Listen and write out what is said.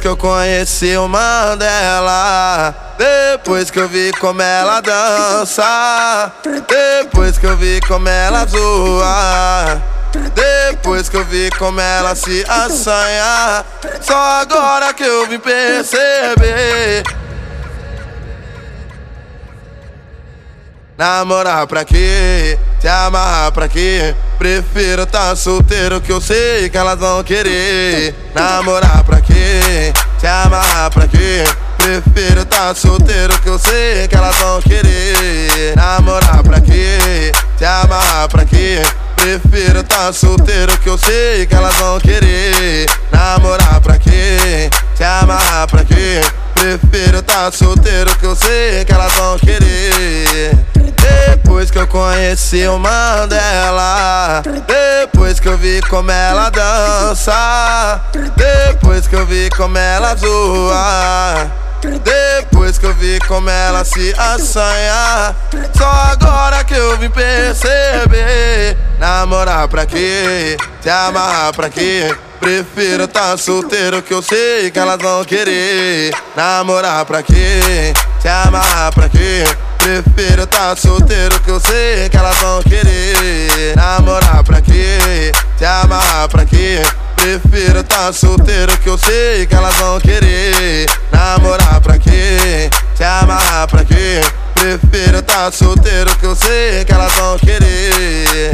que eu conheci o Mandela. Depois que eu vi como ela dança. Depois que eu vi como ela zoa. Depois que eu vi como ela se assanha. Só agora que eu vim perceber. Namorar pra quê? Se amarrar pra quê? Prefiro tá solteiro que eu sei que elas vão querer. Namorar pra quê? Prefiro tá solteiro que eu sei que elas vão querer. Namorar pra quê? Se amarrar pra quê? Prefiro tá solteiro que eu sei que elas vão querer. Namorar pra quê? Se amarrar pra quê? Prefiro tá solteiro que eu sei que elas vão querer. Depois que eu conheci o Mandela Depois que eu vi como ela dança Depois que eu vi como ela zoa depois que eu vi como ela se assanha Só agora que eu vim perceber Namorar pra quê? Se amarrar pra quê? Prefiro tá solteiro que eu sei que elas vão querer Namorar pra quê? Se amarrar pra quê? Prefiro tá solteiro que eu sei que elas vão querer Namorar pra quê? Se amarrar pra quê? Prefiro tá solteiro que eu sei que elas vão querer solteiro, tá solteiro que eu sei que elas vão querer.